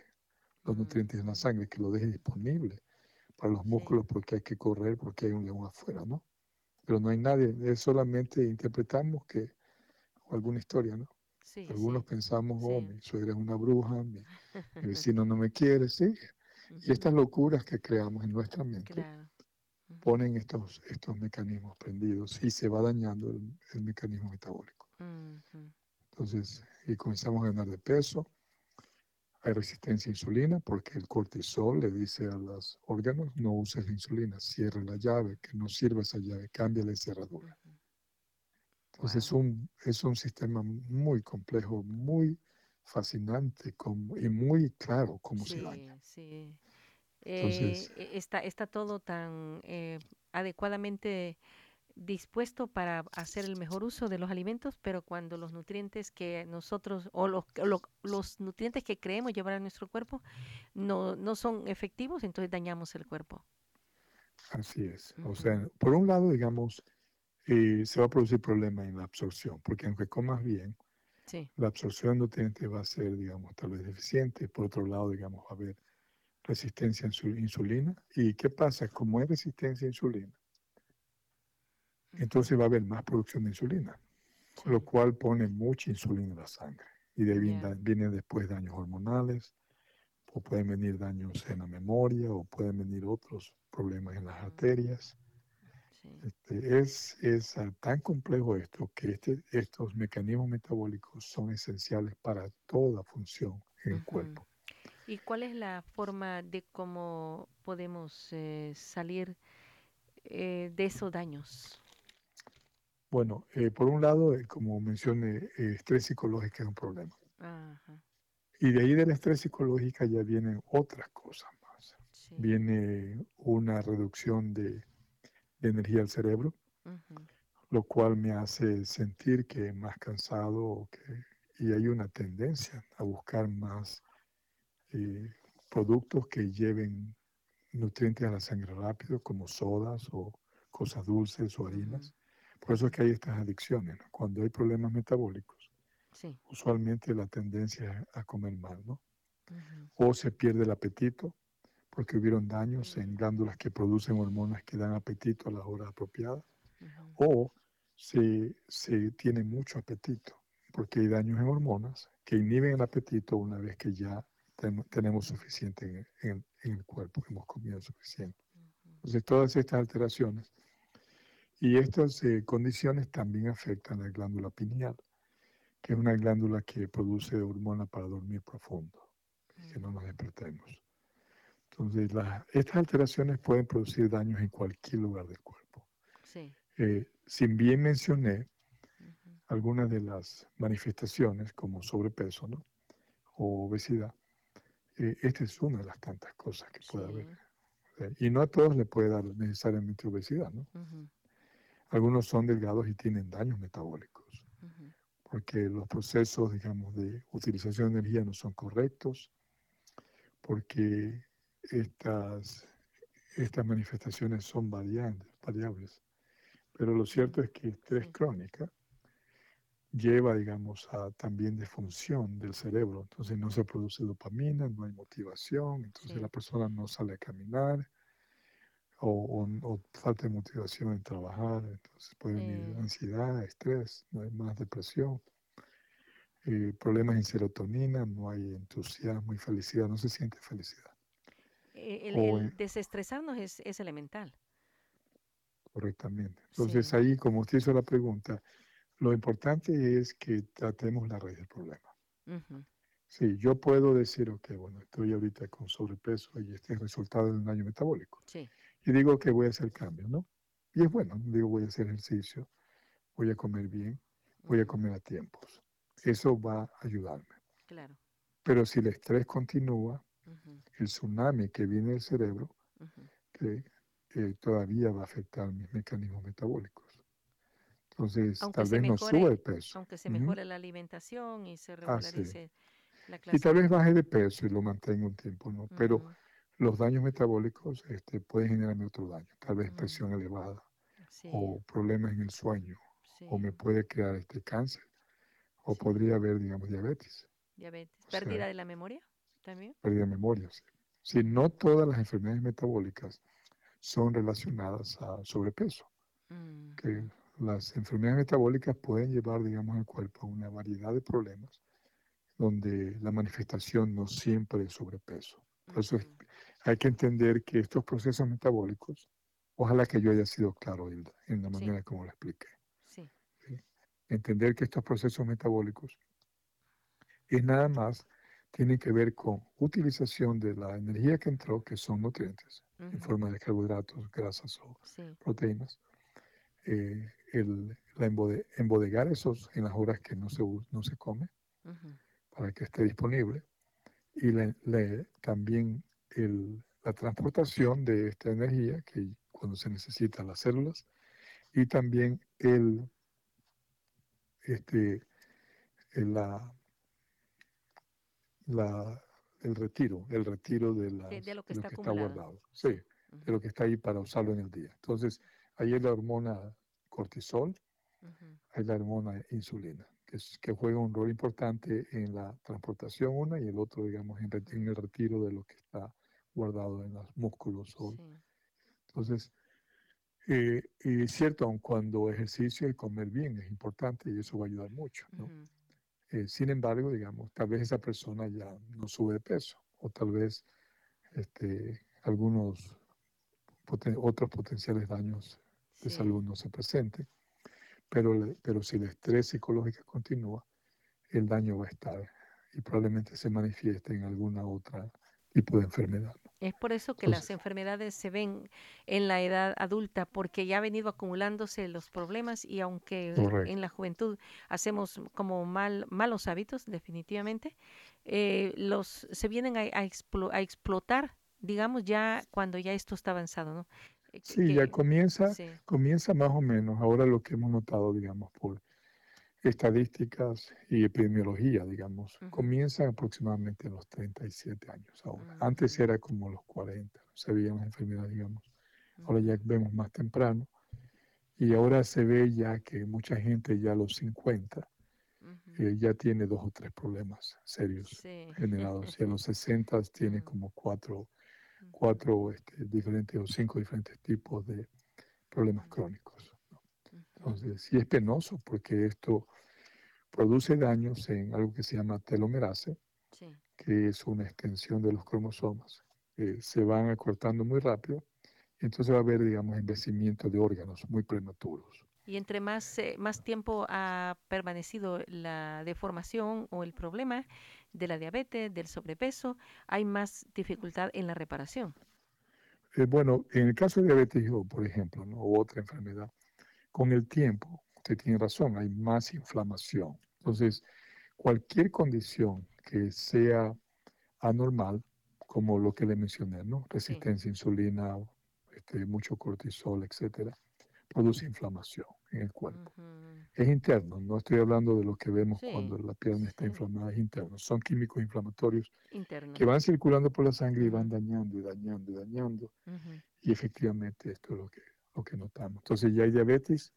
los nutrientes en la sangre, que lo deje disponible para los músculos porque hay que correr, porque hay un león afuera, ¿no? Pero no hay nadie, es solamente interpretamos que alguna historia, ¿no? Algunos pensamos, oh, mi suegra es una bruja, mi, vecino no me quiere, sí. Y estas locuras que creamos en nuestra mente ponen estos, estos mecanismos prendidos y se va dañando el, mecanismo metabólico. Entonces, y comenzamos a ganar de peso. Hay resistencia a insulina porque el cortisol le dice a los órganos, no uses la insulina, cierre la llave, que no sirva esa llave, cambia la cerradura. Entonces es, un, es un sistema muy complejo, muy fascinante y muy claro cómo se daña. Sí. Entonces, eh, está, está todo tan eh, adecuadamente dispuesto para hacer el mejor uso de los alimentos, pero cuando los nutrientes que nosotros o los, los nutrientes que creemos llevar a nuestro cuerpo no, no son efectivos, entonces dañamos el cuerpo. Así es. O sea, por un lado, digamos, eh, se va a producir problema en la absorción, porque aunque comas bien, la absorción de nutrientes va a ser, digamos, tal vez deficiente. Por otro lado, digamos, va a haber resistencia a insulina. ¿Y qué pasa? Como hay resistencia a insulina, entonces va a haber más producción de insulina, con lo cual pone mucha insulina en la sangre. Y de ahí vienen después daños hormonales, o pueden venir daños en la memoria, o pueden venir otros problemas en las arterias. Este, es, es tan complejo esto que este, estos mecanismos metabólicos son esenciales para toda función en el cuerpo. ¿Y cuál es la forma de cómo podemos eh, salir eh, de esos daños? Bueno, eh, por un lado, como mencioné, estrés psicológico es un problema. Y de ahí del estrés psicológico ya vienen otras cosas más. Viene una reducción de, energía al cerebro, lo cual me hace sentir que más cansado que, y hay una tendencia a buscar más eh, productos que lleven nutrientes a la sangre rápido, como sodas o cosas dulces o harinas. Por eso es que hay estas adicciones. Cuando hay problemas metabólicos, usualmente la tendencia es a comer mal, ¿no? O se pierde el apetito porque hubieron daños en glándulas que producen hormonas que dan apetito a las horas apropiadas. O se, se tiene mucho apetito porque hay daños en hormonas que inhiben el apetito una vez que ya tenemos suficiente en, el cuerpo, hemos comido suficiente. Entonces, todas estas alteraciones y estas eh, condiciones también afectan a la glándula pineal, que es una glándula que produce hormona para dormir profundo, que no nos despertemos. Entonces, estas alteraciones pueden producir daños en cualquier lugar del cuerpo. Sí. Eh, sin bien mencioné algunas de las manifestaciones como sobrepeso ¿no? o obesidad, eh, esta es una de las tantas cosas que puede haber. Eh, y no a todos le puede dar necesariamente obesidad, ¿no? Algunos son delgados y tienen daños metabólicos, porque los procesos, digamos, de utilización de energía no son correctos, porque estas, estas manifestaciones son variables, variables. Pero lo cierto es que estrés crónica lleva, digamos, a también disfunción del cerebro. Entonces no se produce dopamina, no hay motivación, entonces la persona no sale a caminar o, falta de motivación en trabajar, entonces puede venir ansiedad, estrés, no hay más depresión. Eh, problemas en serotonina, no hay entusiasmo y felicidad, no se siente felicidad. Eh, el, desestresarnos es, es, elemental. Correctamente. Entonces ahí, como usted hizo la pregunta, lo importante es que tratemos la raíz del problema. Sí, yo puedo decir, ok, bueno, estoy ahorita con sobrepeso y este es el resultado de un daño metabólico. Sí. Y digo que voy a hacer cambios, ¿no? Y es bueno, digo, voy a hacer ejercicio, voy a comer bien, voy a comer a tiempos. Eso va a ayudarme. Claro. Pero si el estrés continúa, el tsunami que viene del cerebro, que eh, todavía va a afectar mis mecanismos metabólicos. Entonces, tal vez no sube el peso. Aunque se mejore la alimentación y se ah, regularice la clase. Y tal vez baje de peso y lo mantenga un tiempo, ¿no? Pero los daños metabólicos este, pueden generarme otro daño, tal vez presión elevada o problemas en el sueño, o me puede crear este cáncer, o podría haber, digamos, diabetes. Diabetes. ¿Pérdida de la memoria también? Pérdida de memoria, sí. Sí, no todas las enfermedades metabólicas son relacionadas a sobrepeso. que las enfermedades metabólicas pueden llevar, digamos, al cuerpo a una variedad de problemas donde la manifestación no siempre es sobrepeso. Por eso hay que entender que estos procesos metabólicos, ojalá que yo haya sido claro, en la manera como lo expliqué. Entender que estos procesos metabólicos es nada más, tienen que ver con utilización de la energía que entró, que son nutrientes, en forma de carbohidratos, grasas o proteínas, eh, el, la embodegar esos en las horas que no se, no se come, para que esté disponible, y también el, la transportación de esta energía que cuando se necesita las células, y también el, este, el, la, la, el retiro, el retiro de, lo que, está, guardado, sí, de lo que está ahí para usarlo en el día. Entonces, ahí es la hormona cortisol, hay la hormona insulina, que, es, que, juega un rol importante en la transportación una y el otro, digamos, en, el retiro de lo que está guardado en los músculos. Entonces, eh, es cierto, aun cuando ejercicio y comer bien es importante y eso va a ayudar mucho, ¿no? Eh, sin embargo, digamos, tal vez esa persona ya no sube de peso o tal vez este, algunos otros potenciales daños de salud no se presente, pero, pero si el estrés psicológico continúa, el daño va a estar y probablemente se manifieste en alguna otra tipo de enfermedad. Es por eso que las enfermedades se ven en la edad adulta, porque ya ha venido acumulándose los problemas y aunque en la juventud hacemos como mal, malos hábitos, definitivamente, eh, los se vienen a, explotar, digamos, ya cuando ya esto está avanzado, ¿no? Eh, sí, ya comienza, comienza más o menos. Ahora lo que hemos notado, digamos, por estadísticas y epidemiología, digamos, comienzan aproximadamente a los 37 años ahora. Antes era como los 40, se veían las enfermedades, digamos. Ahora ya vemos más temprano. Y ahora se ve ya que mucha gente ya a los 50 eh, ya tiene dos o tres problemas serios generados. Y a los 60 tiene como cuatro, cuatro este, diferentes o cinco diferentes tipos de problemas crónicos. Entonces, sí es penoso porque esto produce daños en algo que se llama telomerase, que es una extensión de los cromosomas. que se van acortando muy rápido, entonces va a haber, digamos, envejecimiento de órganos muy prematuros. Y entre más, eh, más tiempo ha permanecido la deformación o el problema de la diabetes, del sobrepeso, hay más dificultad en la reparación. Eh, bueno, en el caso de diabetes, por ejemplo, ¿no? o otra enfermedad, con el tiempo, usted tiene razón, hay más inflamación. Entonces, cualquier condición que sea anormal, como lo que le mencioné, ¿no? Resistencia a insulina, este, mucho cortisol, etcétera, produce inflamación en el cuerpo. Es interno, no estoy hablando de lo que vemos cuando la pierna está inflamada, es interno. Son químicos inflamatorios que van circulando por la sangre y van dañando y dañando y dañando. Y efectivamente esto es lo que lo que notamos. Entonces ya hay diabetes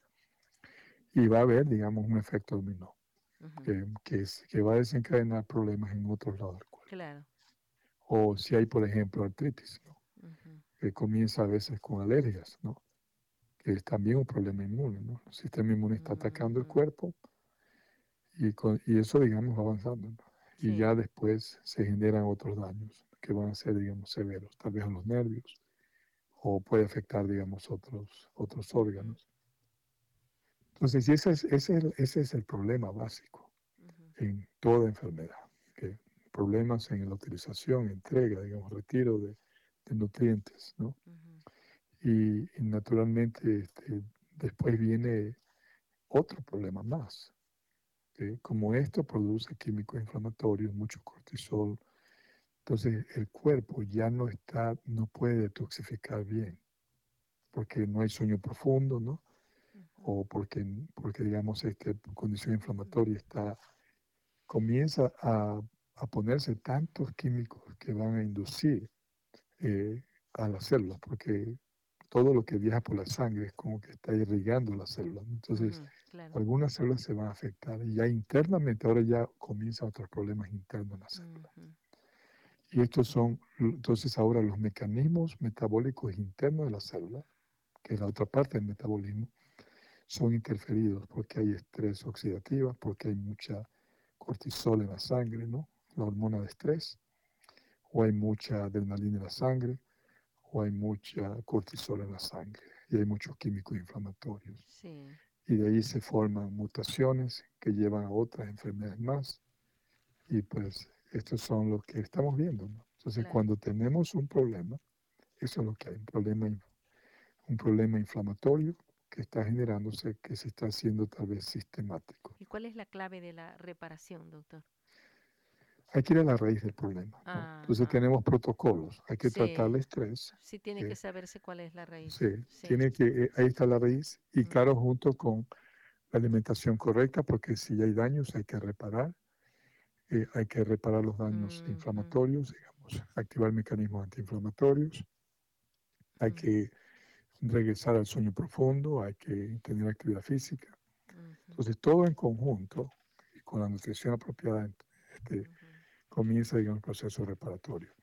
y va a haber, digamos, un efecto dominó, que, que, va a desencadenar problemas en otros lados del cuerpo. Claro. O si hay, por ejemplo, artritis, ¿no? que comienza a veces con alergias, ¿no? que es también un problema inmune. ¿no? El sistema inmune está atacando el cuerpo y, con, y eso, digamos, va avanzando. Y ya después se generan otros daños que van a ser, digamos, severos, tal vez en los nervios, o puede afectar, digamos, otros, otros órganos. Entonces, ese es, ese, ese es el problema básico en toda enfermedad, problemas en la utilización, entrega, digamos, retiro de, nutrientes, ¿no? y, naturalmente este, después viene otro problema más, como esto produce químicos inflamatorios, mucho cortisol, entonces el cuerpo ya no está, no puede detoxificar bien, porque no hay sueño profundo, ¿no? O porque, porque digamos, esta condición inflamatoria está, comienza a, ponerse tantos químicos que van a inducir eh, a las células, porque todo lo que viaja por la sangre es como que está irrigando las células. Entonces, algunas células se van a afectar y ya internamente, ahora ya comienzan otros problemas internos en las células. Y estos son, entonces ahora los mecanismos metabólicos internos de la célula, que es la otra parte del metabolismo, son interferidos porque hay estrés oxidativo, porque hay mucha cortisol en la sangre, ¿no? La hormona de estrés, o hay mucha adrenalina en la sangre, o hay mucha cortisol en la sangre, y hay muchos químicos inflamatorios. Y de ahí se forman mutaciones que llevan a otras enfermedades más, y pues estos son los que estamos viendo. Entonces, cuando tenemos un problema, eso es lo que hay, un problema, un problema inflamatorio que está generándose, que se está haciendo tal vez sistemático. ¿Y cuál es la clave de la reparación, doctor? Hay que ir a la raíz del problema. Entonces tenemos protocolos, hay que tratar el estrés. Sí, tiene que saberse cuál es la raíz. Sí, tiene que, eh, ahí está la raíz y claro, junto con la alimentación correcta, porque si hay daños hay que reparar eh, hay que reparar los daños inflamatorios, digamos, activar mecanismos antiinflamatorios, hay que regresar al sueño profundo, hay que tener actividad física. Entonces, todo en conjunto y con la nutrición apropiada este, comienza, digamos, el proceso reparatorio.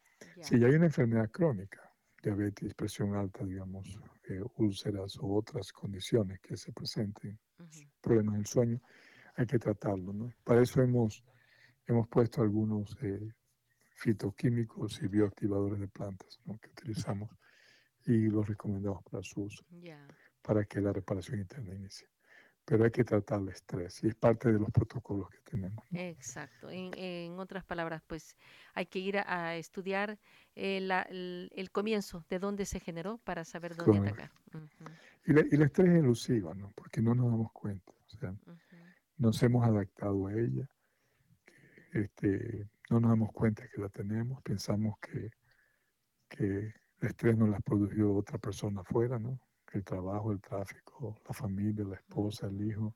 Si hay una enfermedad crónica, diabetes, presión alta, digamos, eh, úlceras o otras condiciones que se presenten, problemas del sueño, hay que tratarlo. ¿no? Para eso hemos hemos puesto algunos eh, fitoquímicos y bioactivadores de plantas que utilizamos y los recomendamos para su uso, para que la reparación interna inicie. pero hay que tratar el estrés y es parte de los protocolos que tenemos. Exacto. En, otras palabras, pues hay que ir a, estudiar eh, el, comienzo, de dónde se generó para saber dónde atacar. y, el estrés es elusiva, ¿no? Porque no nos damos cuenta. O sea, nos hemos adaptado a ella. Este, no nos damos cuenta que la tenemos, pensamos que, que el estrés nos la produjo otra persona afuera, ¿no? el trabajo, el tráfico, la familia, la esposa, el hijo,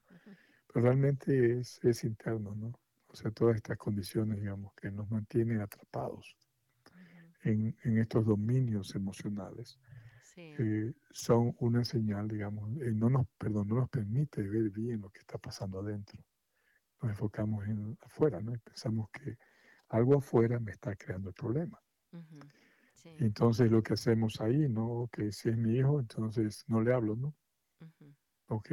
pero realmente es, es interno, ¿no? O sea, todas estas condiciones, digamos, que nos mantienen atrapados en, en estos dominios emocionales, eh, son una señal, digamos, eh, no nos, perdón, no nos permite ver bien lo que está pasando adentro. Nos enfocamos en afuera, ¿no? Y pensamos que algo afuera me está creando el problema. Entonces lo que hacemos ahí, ¿no? Que si es mi hijo, entonces no le hablo, ¿no? Ok,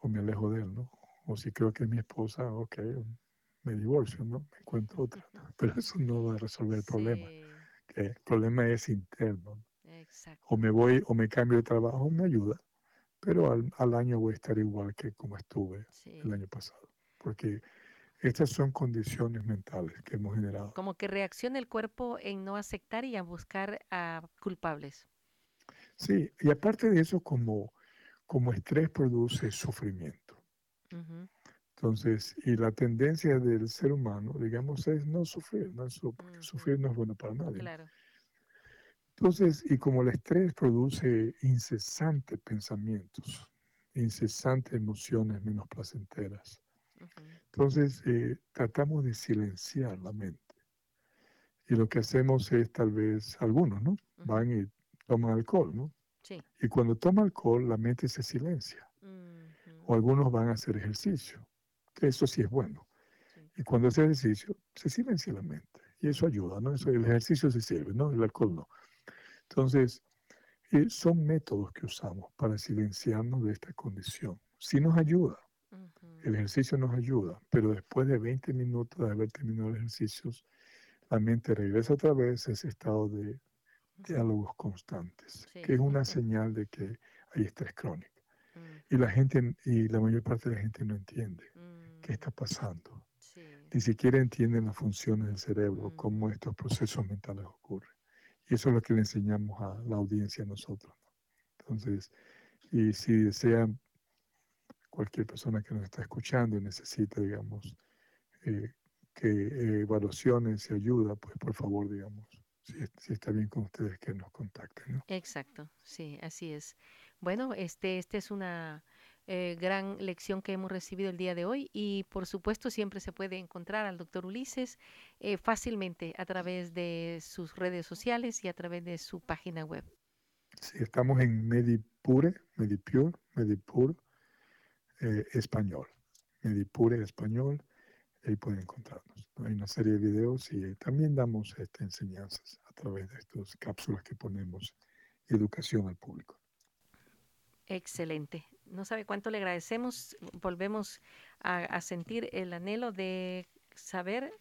o me alejo de él, ¿no? O si creo que es mi esposa, ok, me divorcio, ¿no? Me encuentro otra, Pero eso no va a resolver el problema. el problema es interno. O me voy, o me cambio de trabajo, me ayuda, pero al, al año voy a estar igual que como estuve el año pasado. Porque estas son condiciones mentales que hemos generado. Como que reacciona el cuerpo en no aceptar y a buscar a culpables. Sí, y aparte de eso, como, como estrés produce sufrimiento. Entonces, y la tendencia del ser humano, digamos, es no sufrir, no porque sufrir no es bueno para nadie. Claro. Entonces, y como el estrés produce incesantes pensamientos, incesantes emociones menos placenteras, entonces, eh, tratamos de silenciar la mente. Y lo que hacemos es tal vez, algunos, ¿no? Van y toman alcohol, ¿no? Sí. Y cuando toma alcohol, la mente se silencia. O algunos van a hacer ejercicio, que eso sí es bueno. Y cuando hace ejercicio, se silencia la mente. Y eso ayuda, ¿no? Eso, el ejercicio se sirve, ¿no? El alcohol no. Entonces, eh, son métodos que usamos para silenciarnos de esta condición. Sí nos ayuda, el ejercicio nos ayuda, pero después de 20 minutos de haber terminado el ejercicio, la mente regresa otra vez a ese estado de diálogos constantes, que es una señal de que hay estrés crónico. Y la gente, y la mayor parte de la gente no entiende qué está pasando. Ni siquiera entienden las funciones del cerebro, cómo estos procesos mentales ocurren. Y eso es lo que le enseñamos a la audiencia a nosotros. Entonces, y si desean cualquier persona que nos está escuchando y necesita, digamos, eh, que eh, evaluaciones y ayuda, pues por favor, digamos, si, está bien con ustedes, que nos contacten. Exacto, sí, así es. Bueno, este, este es una eh, gran lección que hemos recibido el día de hoy y por supuesto siempre se puede encontrar al doctor Ulises fácilmente a través de sus redes sociales y a través de su página web. Sí, estamos en Medipure, Medipure, Medipure eh, español. Medipure español, ahí pueden encontrarnos. Hay una serie de videos y también damos este, enseñanzas a través de estas cápsulas que ponemos, educación al público. Excelente. No sabe cuánto le agradecemos. Volvemos a, sentir el anhelo de saber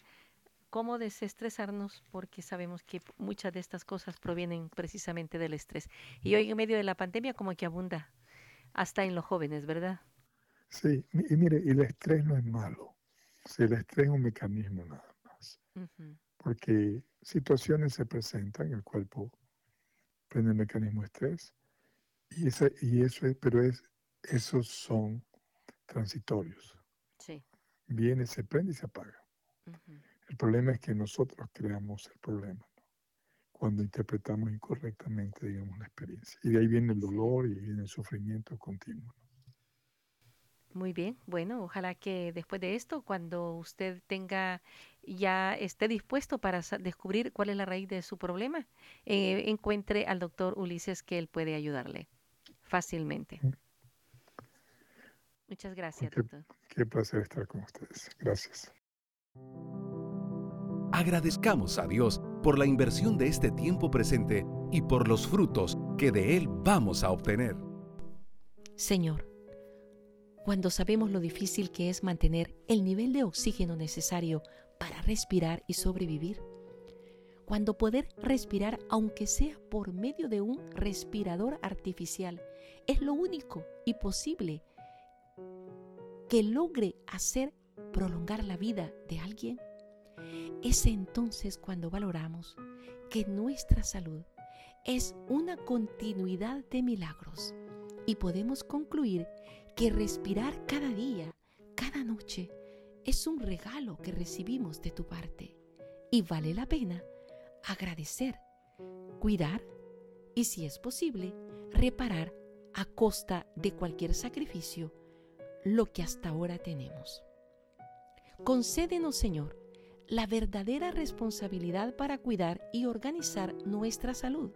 cómo desestresarnos porque sabemos que muchas de estas cosas provienen precisamente del estrés. Y hoy en medio de la pandemia como que abunda hasta en los jóvenes, ¿verdad? Sí, y mire, y el estrés no es malo. el estrés es un mecanismo nada más. Porque situaciones se presentan, el cuerpo prende el mecanismo de estrés, y, ese, y eso es, pero es, esos son transitorios. Sí. Viene, se prende y se apaga. El problema es que nosotros creamos el problema, cuando interpretamos incorrectamente, digamos, la experiencia. Y de ahí viene el dolor y viene el sufrimiento continuo. Muy bien, bueno, ojalá que después de esto, cuando usted tenga ya esté dispuesto para descubrir cuál es la raíz de su problema, eh, encuentre al doctor Ulises que él puede ayudarle fácilmente. Muchas gracias, doctor. Qué placer estar con ustedes. Gracias. Agradezcamos a Dios por la inversión de este tiempo presente y por los frutos que de Él vamos a obtener. Señor, cuando sabemos lo difícil que es mantener el nivel de oxígeno necesario para respirar y sobrevivir. Cuando poder respirar, aunque sea por medio de un respirador artificial, es lo único y posible que logre hacer prolongar la vida de alguien, es entonces cuando valoramos que nuestra salud es una continuidad de milagros y podemos concluir que respirar cada día, cada noche, es un regalo que recibimos de tu parte y vale la pena agradecer, cuidar y si es posible, reparar a costa de cualquier sacrificio lo que hasta ahora tenemos. Concédenos, Señor, la verdadera responsabilidad para cuidar y organizar nuestra salud.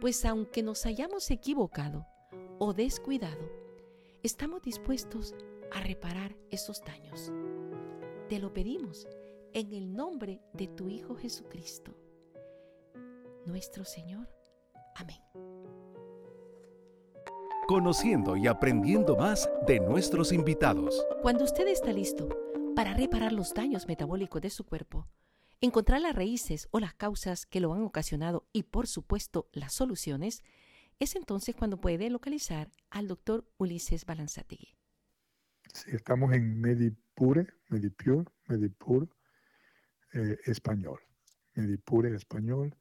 Pues aunque nos hayamos equivocado o descuidado, estamos dispuestos a reparar esos daños. Te lo pedimos en el nombre de tu Hijo Jesucristo, nuestro Señor. Amén. Conociendo y aprendiendo más de nuestros invitados. Cuando usted está listo para reparar los daños metabólicos de su cuerpo, encontrar las raíces o las causas que lo han ocasionado y por supuesto las soluciones, es entonces cuando puede localizar al doctor Ulises Balanzategui. Sí, estamos en Medipure, Medipure, Medipure eh, español. Medipure español,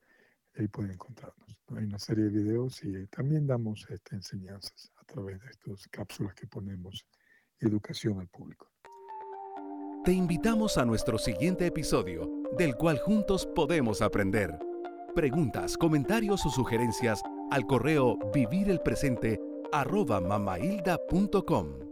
ahí pueden encontrarnos. Hay una serie de videos y también damos este, enseñanzas a través de estas cápsulas que ponemos, educación al público. Te invitamos a nuestro siguiente episodio, del cual juntos podemos aprender. Preguntas, comentarios o sugerencias al correo vivirelpresente arroba mamailda.com.